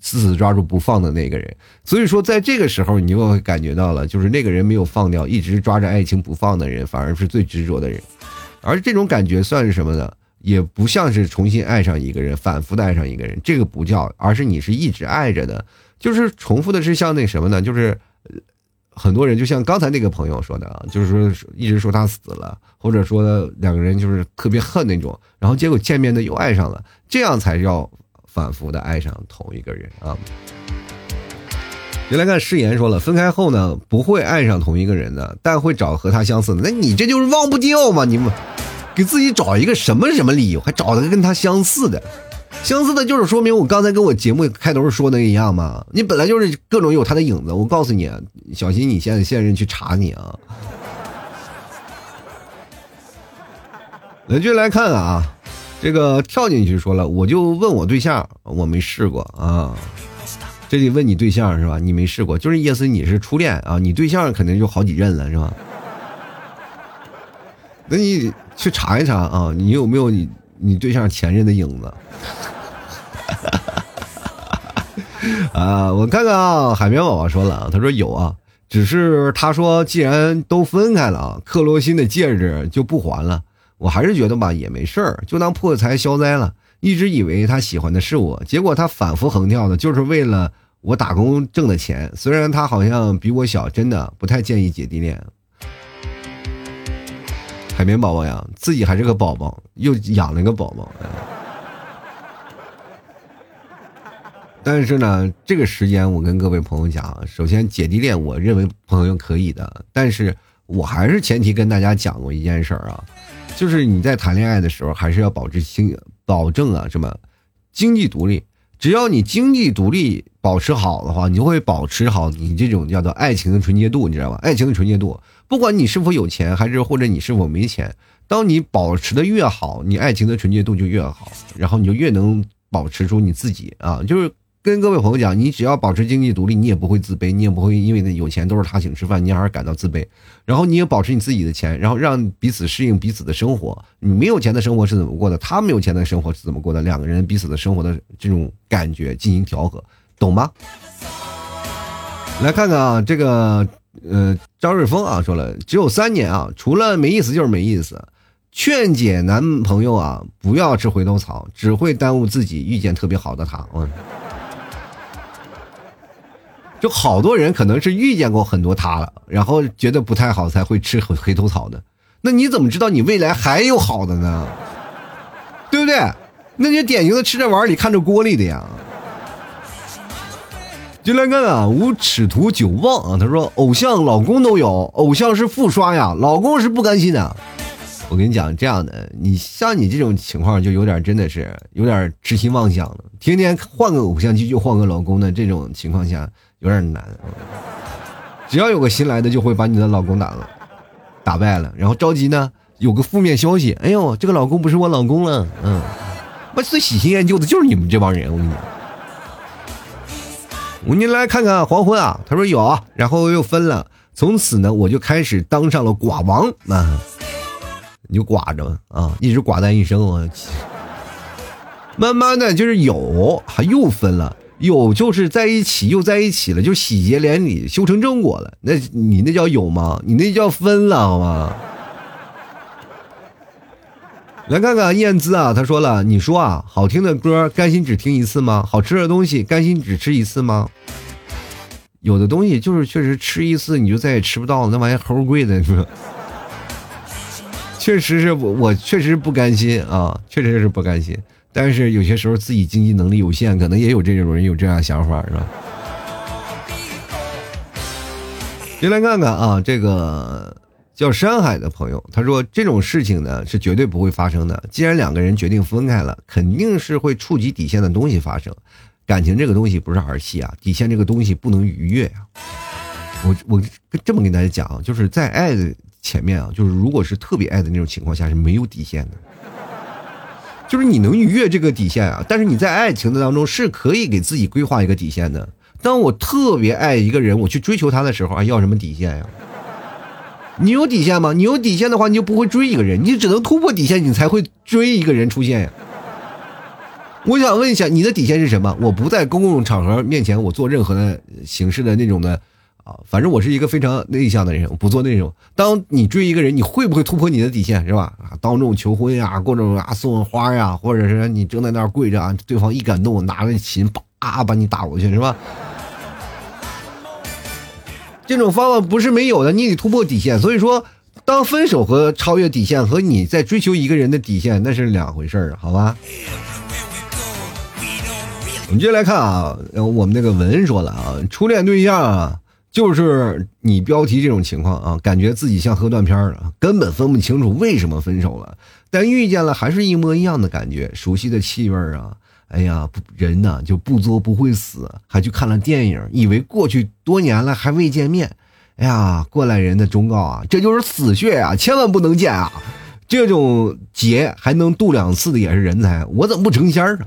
死死抓住不放的那个人，所以说在这个时候，你就会感觉到了，就是那个人没有放掉，一直抓着爱情不放的人，反而是最执着的人。而这种感觉算是什么呢？也不像是重新爱上一个人，反复的爱上一个人，这个不叫，而是你是一直爱着的。就是重复的是像那什么呢？就是很多人就像刚才那个朋友说的啊，就是说一直说他死了，或者说两个人就是特别恨那种，然后结果见面的又爱上了。这样才叫反复的爱上同一个人啊！原来看誓言说了，分开后呢不会爱上同一个人的，但会找和他相似的。那你这就是忘不掉嘛？你们给自己找一个什么什么理由，还找个跟他相似的？相似的，就是说明我刚才跟我节目开头说的一样嘛。你本来就是各种有他的影子，我告诉你，小心你现在现任去查你啊。<laughs> 来，就来看啊，这个跳进去说了，我就问我对象，我没试过啊。这得问你对象是吧？你没试过，就是意思你是初恋啊，你对象肯定就好几任了是吧？那你去查一查啊，你有没有你你对象前任的影子？<laughs> 啊，我看看啊，海绵宝宝说了，他说有啊，只是他说既然都分开了啊，克罗心的戒指就不还了。我还是觉得吧，也没事儿，就当破财消灾了。一直以为他喜欢的是我，结果他反复横跳的，就是为了我打工挣的钱。虽然他好像比我小，真的不太建议姐弟恋。海绵宝宝呀，自己还是个宝宝，又养了个宝宝。但是呢，这个时间我跟各位朋友讲，首先姐弟恋，我认为朋友可以的，但是我还是前提跟大家讲过一件事儿啊。就是你在谈恋爱的时候，还是要保持经保证啊，什么经济独立。只要你经济独立保持好的话，你就会保持好你这种叫做爱情的纯洁度，你知道吧？爱情的纯洁度，不管你是否有钱，还是或者你是否没钱，当你保持的越好，你爱情的纯洁度就越好，然后你就越能保持住你自己啊，就是。跟各位朋友讲，你只要保持经济独立，你也不会自卑，你也不会因为那有钱都是他请吃饭，你而感到自卑。然后你也保持你自己的钱，然后让彼此适应彼此的生活。你没有钱的生活是怎么过的？他没有钱的生活是怎么过的？两个人彼此的生活的这种感觉进行调和，懂吗？来看看啊，这个呃，张瑞峰啊说了，只有三年啊，除了没意思就是没意思。劝解男朋友啊，不要吃回头草，只会耽误自己遇见特别好的他。嗯。就好多人可能是遇见过很多他了，然后觉得不太好才会吃回回头草的。那你怎么知道你未来还有好的呢？对不对？那就典型的吃着碗里看着锅里的呀。就来看啊，无尺图九望啊，他说偶像老公都有，偶像是复刷呀，老公是不甘心的。我跟你讲，这样的你像你这种情况就有点真的是有点痴心妄想了，天天换个偶像剧就换个老公的这种情况下。有点难，只要有个新来的，就会把你的老公打了，打败了，然后着急呢，有个负面消息，哎呦，这个老公不是我老公了，嗯，我最喜新厌旧的就是你们这帮人，我跟你讲，我你来看看黄昏啊，他说有，然后又分了，从此呢，我就开始当上了寡王。啊，你就寡着啊，一直寡淡一生啊，慢慢的就是有，还又分了。有就是在一起又在一起了，就喜结连理，修成正果了。那你那叫有吗？你那叫分了，好吗？来看看燕姿啊，他说了，你说啊，好听的歌甘心只听一次吗？好吃的东西甘心只吃一次吗？有的东西就是确实吃一次你就再也吃不到了，那玩意齁贵的，确实是我我确实不甘心啊，确实是不甘心。但是有些时候自己经济能力有限，可能也有这种人有这样想法，是吧？先来看看啊，这个叫山海的朋友，他说这种事情呢是绝对不会发生的。既然两个人决定分开了，肯定是会触及底线的东西发生。感情这个东西不是儿戏啊，底线这个东西不能逾越呀。我我这么跟大家讲啊，就是在爱的前面啊，就是如果是特别爱的那种情况下是没有底线的。就是你能逾越这个底线啊，但是你在爱情的当中是可以给自己规划一个底线的。当我特别爱一个人，我去追求他的时候，还要什么底线呀？你有底线吗？你有底线的话，你就不会追一个人，你只能突破底线，你才会追一个人出现呀。我想问一下，你的底线是什么？我不在公共场合面前，我做任何的形式的那种的。啊，反正我是一个非常内向的人，我不做那种。当你追一个人，你会不会突破你的底线，是吧？啊，当众求婚呀，各种啊送花呀，或者是你正在那儿跪着啊，对方一感动，拿着琴叭把你打过去，是吧？这种方法不是没有的，你得突破底线。所以说，当分手和超越底线和你在追求一个人的底线，那是两回事儿，好吧？我们接下来看啊，我们那个文说了啊，初恋对象啊。就是你标题这种情况啊，感觉自己像喝断片了，根本分不清楚为什么分手了。但遇见了还是一模一样的感觉，熟悉的气味啊，哎呀，人呢就不作不会死，还去看了电影，以为过去多年了还未见面。哎呀，过来人的忠告啊，这就是死穴啊，千万不能见啊！这种劫还能渡两次的也是人才，我怎么不成仙儿？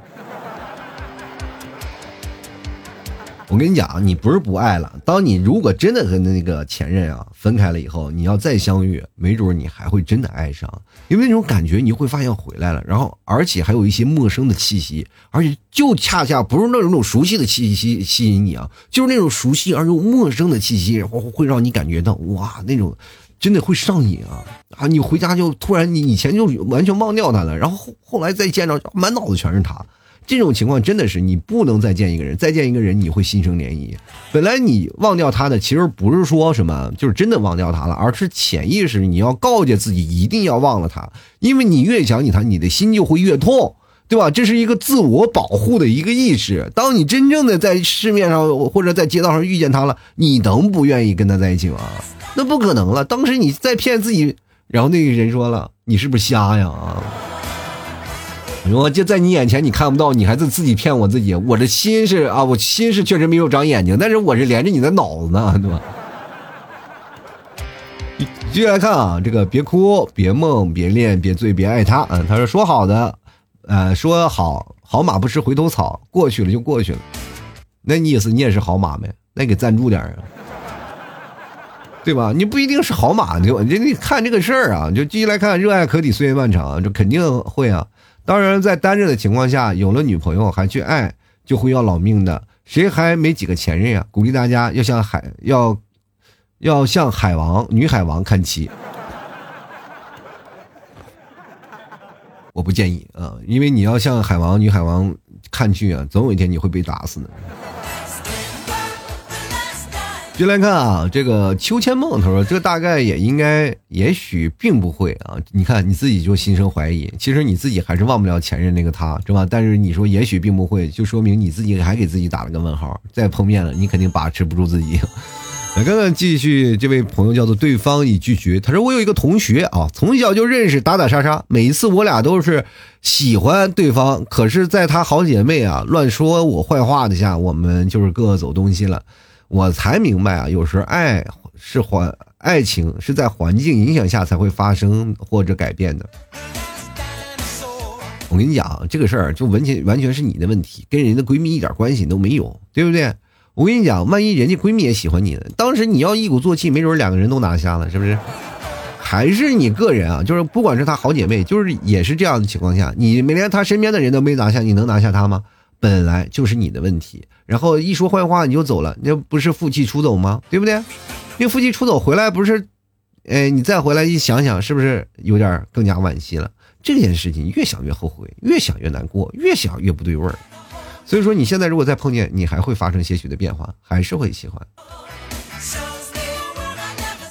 我跟你讲，你不是不爱了。当你如果真的和那个前任啊分开了以后，你要再相遇，没准你还会真的爱上，因为那种感觉你会发现回来了，然后而且还有一些陌生的气息，而且就恰恰不是那种熟悉的气息吸引你啊，就是那种熟悉而又陌生的气息，然后会让你感觉到哇，那种真的会上瘾啊啊！你回家就突然你以前就完全忘掉他了，然后后后来再见着，满脑子全是他。这种情况真的是你不能再见一个人，再见一个人你会心生涟漪。本来你忘掉他的，其实不是说什么就是真的忘掉他了，而是潜意识你要告诫自己一定要忘了他，因为你越想起他，你的心就会越痛，对吧？这是一个自我保护的一个意识。当你真正的在市面上或者在街道上遇见他了，你能不愿意跟他在一起吗？那不可能了。当时你在骗自己，然后那个人说了：“你是不是瞎呀？”啊。我就在你眼前，你看不到，你还是自己骗我自己。我的心是啊，我心是确实没有长眼睛，但是我是连着你的脑子呢，<laughs> 对吧？继续来看啊，这个别哭，别梦，别恋，别醉，别爱他。嗯，他说说好的，呃，说好好马不吃回头草，过去了就过去了。那你意思你也是好马呗？那给赞助点啊，对吧？你不一定是好马，对吧？你你看这个事儿啊，就继续来看，热爱可抵岁月漫长，这肯定会啊。当然，在单着的情况下，有了女朋友还去爱，就会要老命的。谁还没几个前任啊？鼓励大家要向海要，要向海王女海王看齐。我不建议啊，因为你要向海王女海王看去啊，总有一天你会被打死的。就来看啊，这个秋千梦，他说这大概也应该，也许并不会啊。你看你自己就心生怀疑，其实你自己还是忘不了前任那个他，是吧？但是你说也许并不会，就说明你自己还给自己打了个问号。再碰面了，你肯定把持不住自己。<laughs> 来看看继续，这位朋友叫做对方已拒绝，他说我有一个同学啊，从小就认识，打打杀杀，每一次我俩都是喜欢对方，可是在他好姐妹啊乱说我坏话的下，我们就是各走东西了。我才明白啊，有时候爱是环爱情是在环境影响下才会发生或者改变的。我跟你讲，这个事儿就完全完全是你的问题，跟人家闺蜜一点关系都没有，对不对？我跟你讲，万一人家闺蜜也喜欢你呢？当时你要一鼓作气，没准两个人都拿下了，是不是？<laughs> 还是你个人啊？就是不管是她好姐妹，就是也是这样的情况下，你没连她身边的人都没拿下，你能拿下她吗？本来就是你的问题，然后一说坏话你就走了，那不是负气出走吗？对不对？因为负气出走回来不是，哎，你再回来一想想，是不是有点更加惋惜了？这件事情越想越后悔，越想越难过，越想越不对味儿。所以说，你现在如果再碰见，你还会发生些许的变化，还是会喜欢。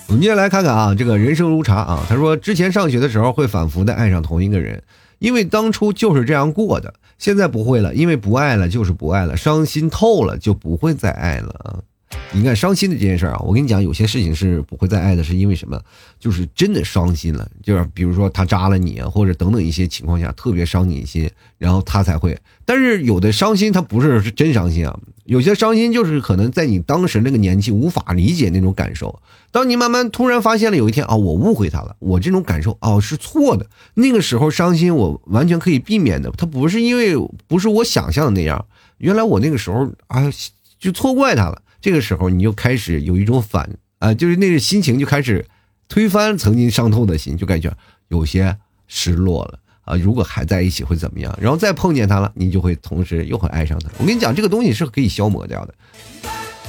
我们接下来看看啊，这个人生如茶啊，他说之前上学的时候会反复的爱上同一个人，因为当初就是这样过的。现在不会了，因为不爱了就是不爱了，伤心透了就不会再爱了！你看伤心的这件事儿啊，我跟你讲，有些事情是不会再爱的，是因为什么？就是真的伤心了，就是比如说他扎了你啊，或者等等一些情况下特别伤你心，然后他才会。但是有的伤心他不是是真伤心啊，有些伤心就是可能在你当时那个年纪无法理解那种感受。当你慢慢突然发现了有一天啊，我误会他了，我这种感受哦是错的。那个时候伤心我完全可以避免的，他不是因为不是我想象的那样。原来我那个时候啊就错怪他了。这个时候你就开始有一种反啊，就是那个心情就开始推翻曾经伤透的心，就感觉有些失落了啊。如果还在一起会怎么样？然后再碰见他了，你就会同时又会爱上他。我跟你讲，这个东西是可以消磨掉的。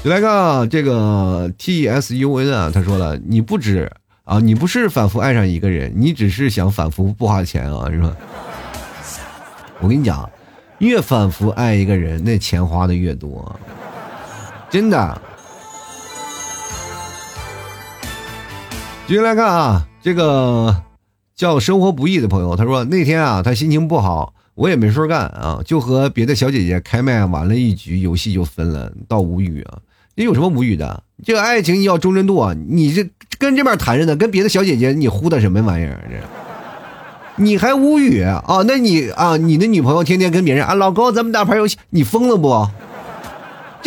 来看啊，这个 T S U N 啊，他说了，你不止啊，你不是反复爱上一个人，你只是想反复不花钱啊，是吧？我跟你讲，越反复爱一个人，那钱花的越多。真的，继续来看啊，这个叫生活不易的朋友，他说那天啊，他心情不好，我也没事干啊，就和别的小姐姐开麦玩了一局游戏就分了，倒无语啊！你有什么无语的？这个爱情要忠贞度啊！你这跟这边谈着呢，跟别的小姐姐你呼的什么玩意儿？这你还无语啊？那你啊，你的女朋友天天跟别人啊，老公咱们打牌游戏，你疯了不？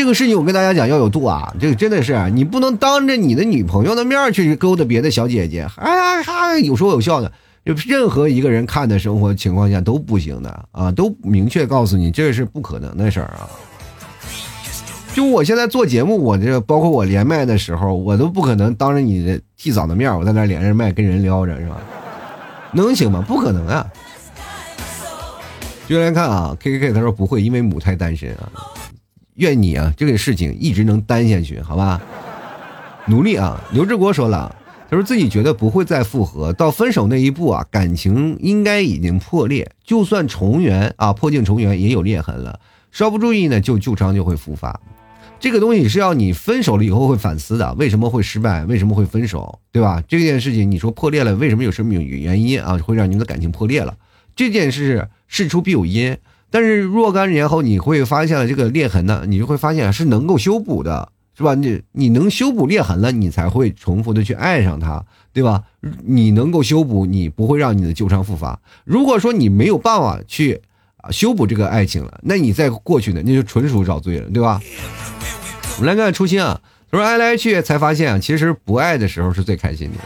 这个事情我跟大家讲要有度啊，这个真的是你不能当着你的女朋友的面去勾搭别的小姐姐，哎呀哈，有说有笑的。就任何一个人看的生活情况下都不行的啊，都明确告诉你这是不可能的事儿啊。就我现在做节目，我这包括我连麦的时候，我都不可能当着你的替嫂的面，我在那连着麦跟人聊着，是吧？能行吗？不可能啊！就来看啊，K K K，他说不会，因为母胎单身啊。愿你啊，这个事情一直能单下去，好吧？努力啊！刘志国说了。他说自己觉得不会再复合，到分手那一步啊，感情应该已经破裂。就算重圆啊，破镜重圆也有裂痕了，稍不注意呢，就旧伤就会复发。这个东西是要你分手了以后会反思的，为什么会失败，为什么会分手，对吧？这件事情你说破裂了，为什么有什么原因啊，会让你们的感情破裂了？这件事事出必有因，但是若干年后你会发现了这个裂痕呢，你就会发现是能够修补的。是吧？你你能修补裂痕了，你才会重复的去爱上他，对吧？你能够修补，你不会让你的旧伤复发。如果说你没有办法去修补这个爱情了，那你再过去呢，那就纯属找罪了，对吧？我们来看初心啊，他说爱来爱去才发现啊，其实不爱的时候是最开心的。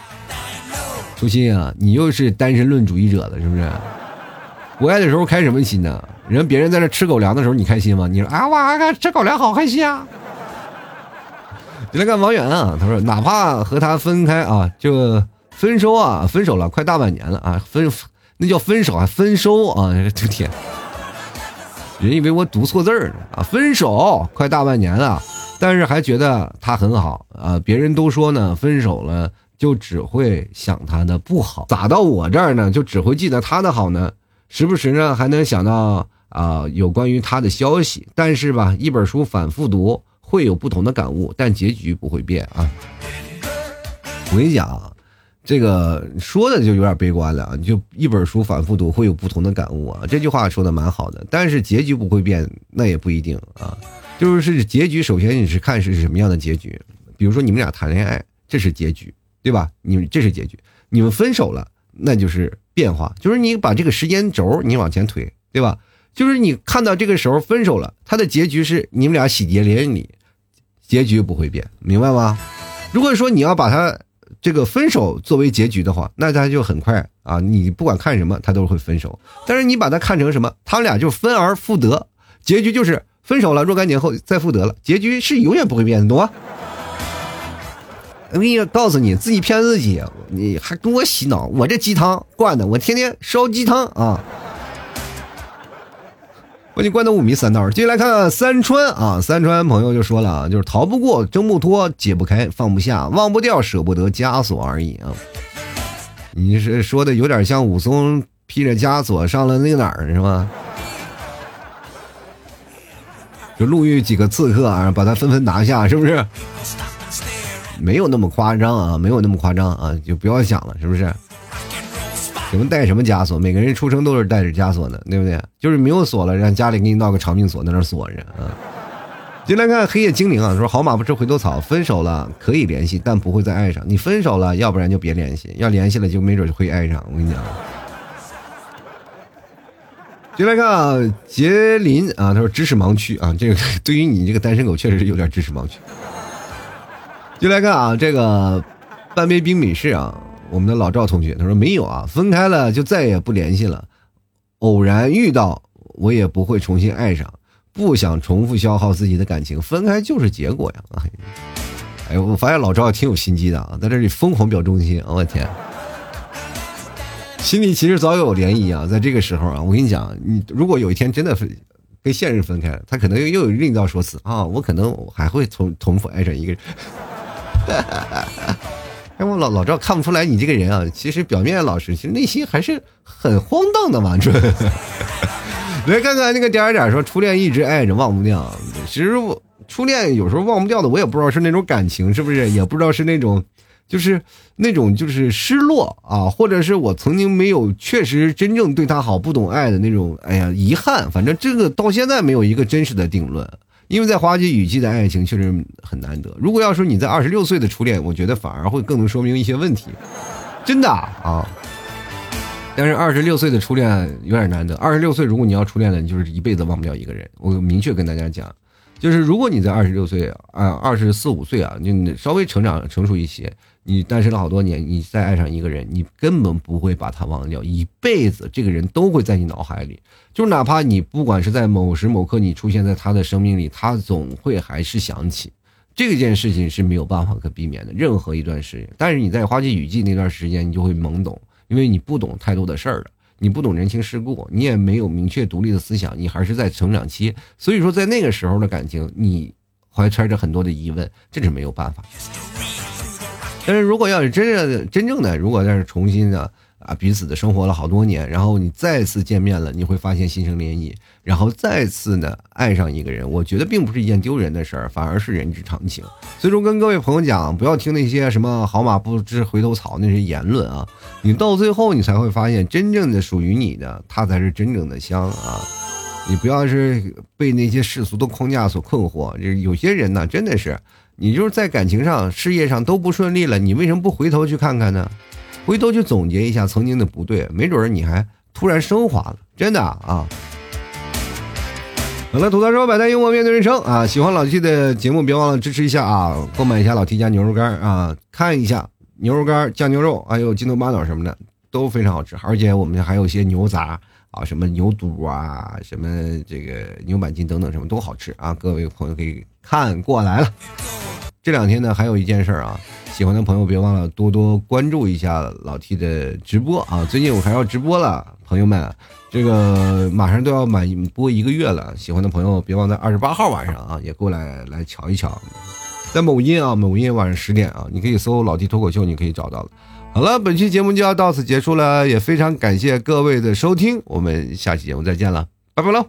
初心啊，你又是单身论主义者了，是不是？不爱的时候开什么心呢？人别人在那吃狗粮的时候，你开心吗？你说啊，哇吃狗粮好开心啊！你来看王源啊，他说哪怕和他分开啊，就分手啊，分手了快大半年了啊，分那叫分手啊分手啊，这天，人以为我读错字儿呢啊，分手快大半年了，但是还觉得他很好啊，别人都说呢，分手了就只会想他的不好，咋到我这儿呢，就只会记得他的好呢？时不时呢还能想到啊有关于他的消息，但是吧，一本书反复读。会有不同的感悟，但结局不会变啊！我跟你讲，这个说的就有点悲观了啊！就一本书反复读，会有不同的感悟啊！这句话说的蛮好的，但是结局不会变，那也不一定啊。就是结局，首先你是看是什么样的结局。比如说你们俩谈恋爱，这是结局，对吧？你们这是结局。你们分手了，那就是变化，就是你把这个时间轴你往前推，对吧？就是你看到这个时候分手了，他的结局是你们俩喜结连理，结局不会变，明白吗？如果说你要把他这个分手作为结局的话，那他就很快啊，你不管看什么，他都会分手。但是你把它看成什么？他们俩就分而复得，结局就是分手了，若干年后再复得了，结局是永远不会变的，懂吗？我跟你告诉你，自己骗自己，你还跟我洗脑，我这鸡汤灌的，我天天烧鸡汤啊。把你关到五迷三道。继续来看三川啊，三川朋友就说了啊，就是逃不过，挣不脱，解不开，放不下，忘不掉，舍不得枷锁而已啊。你是说的有点像武松披着枷锁上了那个哪儿是吧？就路遇几个刺客啊，把他纷纷拿下，是不是？没有那么夸张啊，没有那么夸张啊，就不要想了，是不是？什么带什么枷锁？每个人出生都是带着枷锁的，对不对？就是没有锁了，让家里给你闹个长命锁，在那锁着啊。进来看黑夜精灵啊，说好马不吃回头草，分手了可以联系，但不会再爱上。你分手了，要不然就别联系，要联系了就没准就会爱上。我跟你讲。进来看啊，杰林啊，他说知识盲区啊，这个对于你这个单身狗确实有点知识盲区。进来看啊，这个半杯冰美式啊。我们的老赵同学他说没有啊，分开了就再也不联系了。偶然遇到我也不会重新爱上，不想重复消耗自己的感情，分开就是结果呀！<laughs> 哎，我发现老赵挺有心机的啊，在这里疯狂表忠心，我天，心里其实早有涟漪啊。在这个时候啊，我跟你讲，你如果有一天真的分跟现实分开了，他可能又有另一道说辞啊，我可能还会重重复爱上一个人。<laughs> 哎，我老老赵看不出来你这个人啊，其实表面老实，其实内心还是很荒诞的嘛。这 <laughs> 来看看那个点点说，初恋一直爱着忘不掉。其实我初恋有时候忘不掉的，我也不知道是那种感情是不是，也不知道是那种，就是那种就是失落啊，或者是我曾经没有确实真正对他好，不懂爱的那种。哎呀，遗憾，反正这个到现在没有一个真实的定论。因为在花季雨季的爱情确实很难得。如果要说你在二十六岁的初恋，我觉得反而会更能说明一些问题，真的啊。但是二十六岁的初恋有点难得。二十六岁，如果你要初恋了，你就是一辈子忘不掉一个人。我明确跟大家讲，就是如果你在二十六岁啊，二十四五岁啊，你稍微成长成熟一些，你单身了好多年，你再爱上一个人，你根本不会把他忘掉，一辈子这个人都会在你脑海里。就哪怕你不管是在某时某刻你出现在他的生命里，他总会还是想起。这件事情是没有办法可避免的，任何一段时间。但是你在花季雨季那段时间，你就会懵懂。因为你不懂太多的事儿了，你不懂人情世故，你也没有明确独立的思想，你还是在成长期。所以说，在那个时候的感情，你怀揣着很多的疑问，这是没有办法。但是如果要是真正真正的，如果要是重新的。啊，彼此的生活了好多年，然后你再次见面了，你会发现心生涟漪，然后再次呢爱上一个人，我觉得并不是一件丢人的事儿，反而是人之常情。所以说，跟各位朋友讲，不要听那些什么“好马不吃回头草”那些言论啊，你到最后你才会发现，真正的属于你的，他才是真正的香啊！你不要是被那些世俗的框架所困惑，这有些人呢，真的是，你就是在感情上、事业上都不顺利了，你为什么不回头去看看呢？回头去总结一下曾经的不对，没准你还突然升华了，真的啊！好了，吐槽说百态幽默面对人生啊！喜欢老 T 的节目，别忘了支持一下啊！购买一下老 T 家牛肉干啊，看一下牛肉干、酱牛肉，还有筋头巴脑什么的都非常好吃，而且我们还有一些牛杂啊，什么牛肚啊，什么这个牛板筋等等，什么都好吃啊！各位朋友可以看过来了。这两天呢，还有一件事啊。喜欢的朋友别忘了多多关注一下老 T 的直播啊！最近我还要直播了，朋友们，这个马上都要满播一个月了。喜欢的朋友别忘在二十八号晚上啊，也过来来瞧一瞧，在某音啊，某音晚上十点啊，你可以搜老 T 脱口秀，你可以找到了。好了，本期节目就要到此结束了，也非常感谢各位的收听，我们下期节目再见了，拜拜喽。